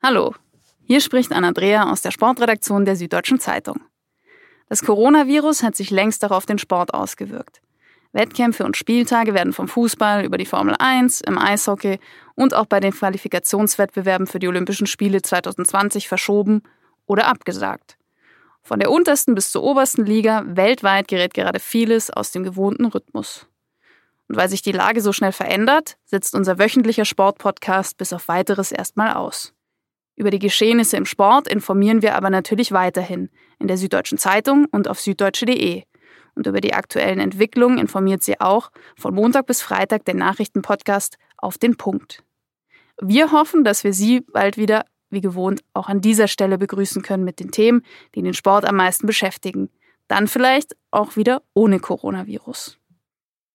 Hallo, hier spricht Anna-Andrea aus der Sportredaktion der Süddeutschen Zeitung. Das Coronavirus hat sich längst auch auf den Sport ausgewirkt. Wettkämpfe und Spieltage werden vom Fußball über die Formel 1, im Eishockey und auch bei den Qualifikationswettbewerben für die Olympischen Spiele 2020 verschoben oder abgesagt. Von der untersten bis zur obersten Liga weltweit gerät gerade vieles aus dem gewohnten Rhythmus. Und weil sich die Lage so schnell verändert, setzt unser wöchentlicher Sportpodcast bis auf weiteres erstmal aus. Über die Geschehnisse im Sport informieren wir aber natürlich weiterhin in der Süddeutschen Zeitung und auf süddeutsche.de. Und über die aktuellen Entwicklungen informiert sie auch von Montag bis Freitag der Nachrichtenpodcast auf den Punkt. Wir hoffen, dass wir Sie bald wieder, wie gewohnt, auch an dieser Stelle begrüßen können mit den Themen, die den Sport am meisten beschäftigen. Dann vielleicht auch wieder ohne Coronavirus.